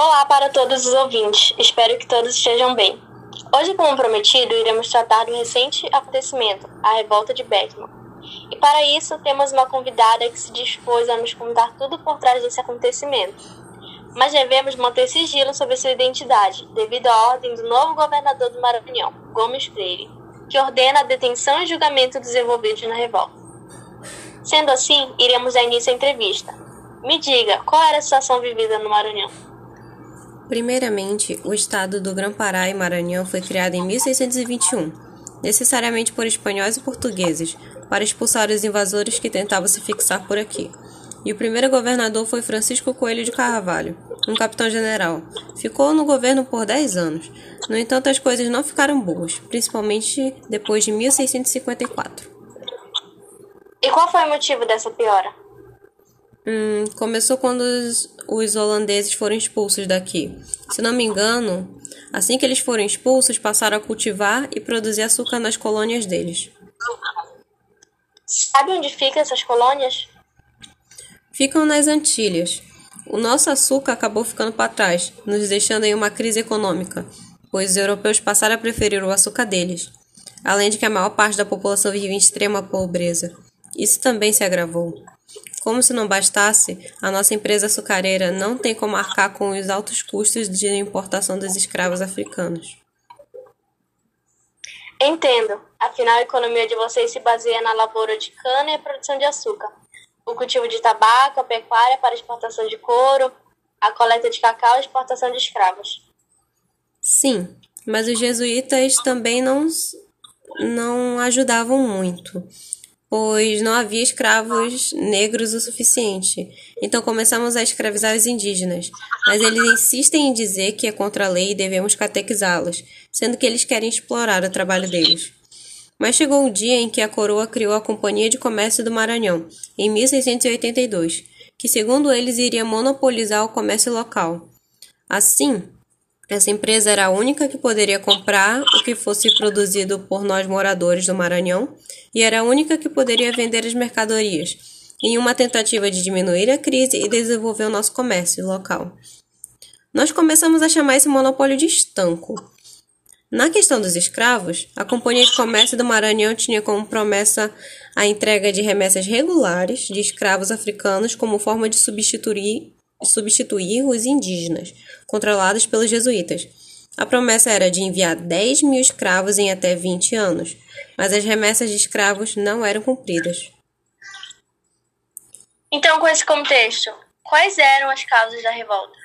Olá para todos os ouvintes, espero que todos estejam bem. Hoje, como prometido, iremos tratar do recente acontecimento, a revolta de Beckman. E para isso, temos uma convidada que se dispôs a nos contar tudo por trás desse acontecimento. Mas devemos manter sigilo sobre sua identidade, devido à ordem do novo governador do Maranhão, Gomes Freire, que ordena a detenção e julgamento dos envolvidos na revolta. Sendo assim, iremos dar início à entrevista. Me diga, qual era a situação vivida no Maranhão? Primeiramente, o estado do Grã-Pará e Maranhão foi criado em 1621, necessariamente por espanhóis e portugueses, para expulsar os invasores que tentavam se fixar por aqui. E o primeiro governador foi Francisco Coelho de Carvalho, um capitão-general. Ficou no governo por 10 anos. No entanto, as coisas não ficaram boas, principalmente depois de 1654. E qual foi o motivo dessa piora? Hum, começou quando os, os, holandeses foram expulsos daqui. Se não me engano, assim que eles foram expulsos, passaram a cultivar e produzir açúcar nas colônias deles. Sabe onde ficam essas colônias? Ficam nas Antilhas. O nosso açúcar acabou ficando para trás, nos deixando em uma crise econômica, pois os europeus passaram a preferir o açúcar deles, além de que a maior parte da população vive em extrema pobreza. Isso também se agravou. Como se não bastasse, a nossa empresa açucareira não tem como arcar com os altos custos de importação dos escravos africanos. Entendo. Afinal, a economia de vocês se baseia na lavoura de cana e a produção de açúcar. O cultivo de tabaco, a pecuária para exportação de couro, a coleta de cacau e exportação de escravos. Sim, mas os jesuítas também não, não ajudavam muito pois não havia escravos negros o suficiente. Então começamos a escravizar os indígenas, mas eles insistem em dizer que é contra a lei e devemos catequizá-los, sendo que eles querem explorar o trabalho deles. Mas chegou o dia em que a coroa criou a Companhia de Comércio do Maranhão, em 1682, que segundo eles iria monopolizar o comércio local. Assim, essa empresa era a única que poderia comprar o que fosse produzido por nós moradores do Maranhão e era a única que poderia vender as mercadorias, em uma tentativa de diminuir a crise e desenvolver o nosso comércio local. Nós começamos a chamar esse monopólio de estanco. Na questão dos escravos, a Companhia de Comércio do Maranhão tinha como promessa a entrega de remessas regulares de escravos africanos como forma de substituir substituir os indígenas, controlados pelos jesuítas. A promessa era de enviar 10 mil escravos em até 20 anos, mas as remessas de escravos não eram cumpridas. Então, com esse contexto, quais eram as causas da revolta?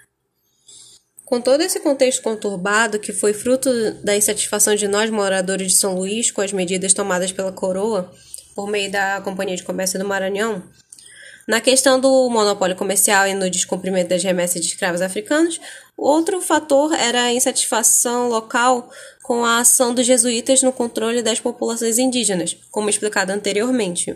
Com todo esse contexto conturbado, que foi fruto da insatisfação de nós, moradores de São Luís, com as medidas tomadas pela coroa, por meio da Companhia de Comércio do Maranhão, na questão do monopólio comercial e no descumprimento das remessas de escravos africanos, outro fator era a insatisfação local com a ação dos jesuítas no controle das populações indígenas, como explicado anteriormente.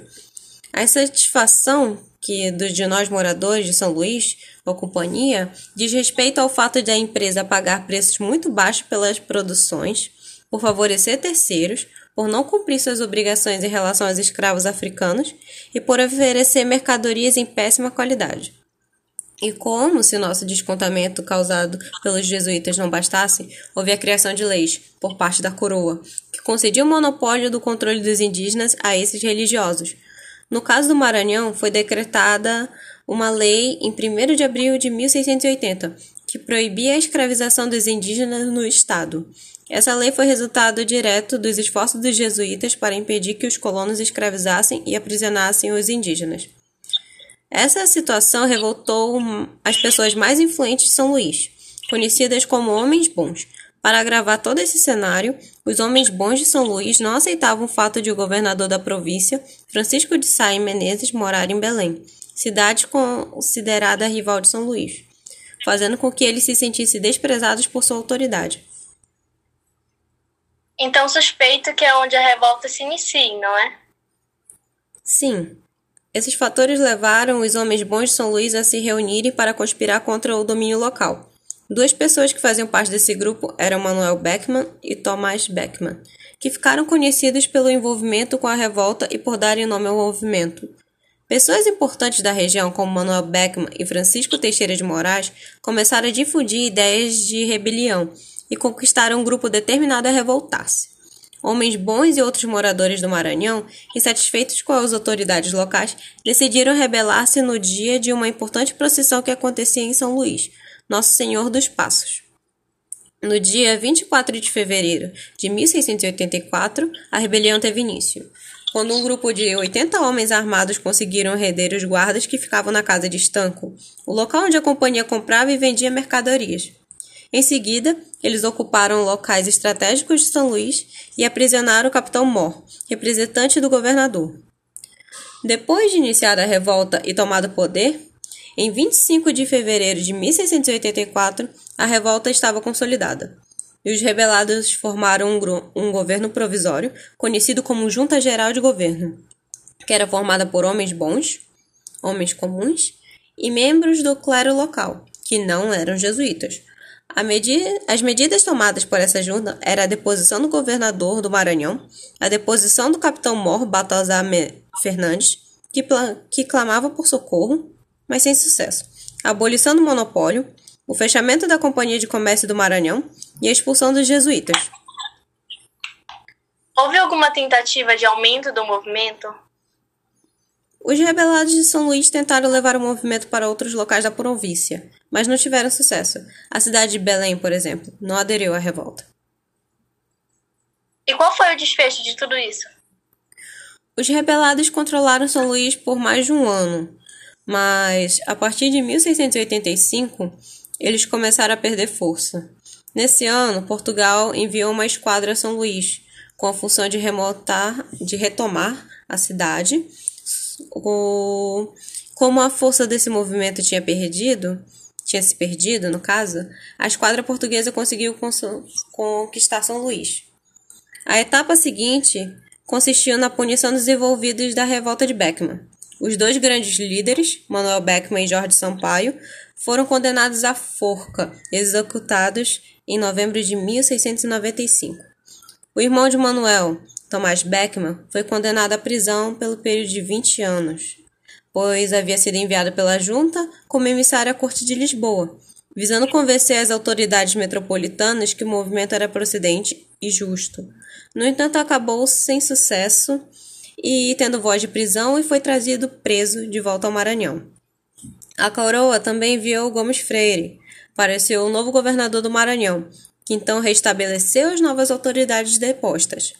A insatisfação que dos de nós moradores de São Luís ou companhia diz respeito ao fato de a empresa pagar preços muito baixos pelas produções, por favorecer terceiros, por não cumprir suas obrigações em relação aos escravos africanos e por oferecer mercadorias em péssima qualidade. E como, se nosso descontamento causado pelos jesuítas não bastasse, houve a criação de leis, por parte da coroa, que concedia o monopólio do controle dos indígenas a esses religiosos. No caso do Maranhão, foi decretada uma lei em 1 de abril de 1680, que proibia a escravização dos indígenas no Estado. Essa lei foi resultado direto dos esforços dos jesuítas para impedir que os colonos escravizassem e aprisionassem os indígenas. Essa situação revoltou as pessoas mais influentes de São Luís, conhecidas como homens bons. Para agravar todo esse cenário, os homens bons de São Luís não aceitavam o fato de o governador da província, Francisco de Sá e Menezes, morar em Belém, cidade considerada rival de São Luís, fazendo com que eles se sentissem desprezados por sua autoridade. Então suspeito que é onde a revolta se inicia, não é? Sim. Esses fatores levaram os homens bons de São Luís a se reunirem para conspirar contra o domínio local. Duas pessoas que faziam parte desse grupo eram Manuel Beckman e Thomas Beckman, que ficaram conhecidos pelo envolvimento com a revolta e por darem nome ao movimento. Pessoas importantes da região, como Manuel Beckman e Francisco Teixeira de Moraes, começaram a difundir ideias de rebelião e conquistaram um grupo determinado a revoltar-se. Homens bons e outros moradores do Maranhão, insatisfeitos com as autoridades locais, decidiram rebelar-se no dia de uma importante procissão que acontecia em São Luís, Nosso Senhor dos Passos. No dia 24 de fevereiro de 1684, a rebelião teve início, quando um grupo de 80 homens armados conseguiram render os guardas que ficavam na casa de Estanco, o local onde a companhia comprava e vendia mercadorias. Em seguida, eles ocuparam locais estratégicos de São Luís e aprisionaram o capitão Mor, representante do governador. Depois de iniciar a revolta e tomado o poder, em 25 de fevereiro de 1684, a revolta estava consolidada. E os rebelados formaram um, um governo provisório, conhecido como Junta Geral de Governo, que era formada por homens bons, homens comuns e membros do clero local, que não eram jesuítas. Medi as medidas tomadas por essa junta eram a deposição do governador do Maranhão, a deposição do capitão Mor Baltazar Fernandes, que, que clamava por socorro, mas sem sucesso, a abolição do monopólio, o fechamento da Companhia de Comércio do Maranhão e a expulsão dos jesuítas. Houve alguma tentativa de aumento do movimento? Os rebelados de São Luís tentaram levar o movimento para outros locais da província, mas não tiveram sucesso. A cidade de Belém, por exemplo, não aderiu à revolta. E qual foi o desfecho de tudo isso? Os rebelados controlaram São Luís por mais de um ano, mas a partir de 1685 eles começaram a perder força. Nesse ano, Portugal enviou uma esquadra a São Luís, com a função de, remotar, de retomar a cidade. O, como a força desse movimento tinha perdido, tinha se perdido, no caso, a esquadra portuguesa conseguiu conquistar São Luís. A etapa seguinte consistiu na punição dos envolvidos da revolta de Beckman. Os dois grandes líderes, Manuel Beckman e Jorge Sampaio, foram condenados à forca, executados em novembro de 1695. O irmão de Manuel, Tomás Beckman, foi condenado à prisão pelo período de 20 anos, pois havia sido enviado pela junta como emissário à corte de Lisboa, visando convencer as autoridades metropolitanas que o movimento era procedente e justo. No entanto, acabou sem sucesso e tendo voz de prisão e foi trazido preso de volta ao Maranhão. A coroa também enviou Gomes Freire para o novo governador do Maranhão, que então restabeleceu as novas autoridades depostas,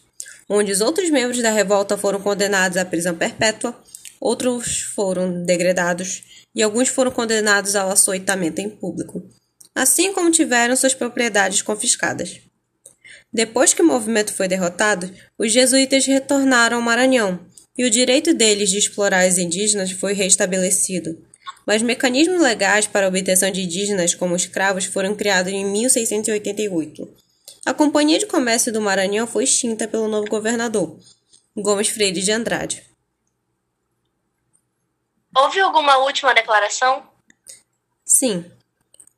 onde os outros membros da revolta foram condenados à prisão perpétua, outros foram degradados e alguns foram condenados ao açoitamento em público, assim como tiveram suas propriedades confiscadas. Depois que o movimento foi derrotado, os jesuítas retornaram ao Maranhão e o direito deles de explorar os indígenas foi restabelecido. Mas mecanismos legais para a obtenção de indígenas como escravos foram criados em 1688. A Companhia de Comércio do Maranhão foi extinta pelo novo governador, Gomes Freire de Andrade. Houve alguma última declaração? Sim.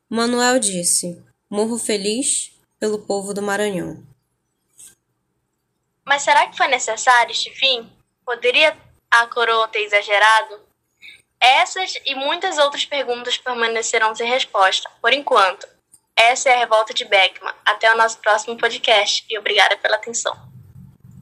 Manuel disse: Morro feliz pelo povo do Maranhão. Mas será que foi necessário este fim? Poderia a coroa ter exagerado? Essas e muitas outras perguntas permanecerão sem resposta, por enquanto. Essa é a revolta de Beckman. Até o nosso próximo podcast e obrigada pela atenção.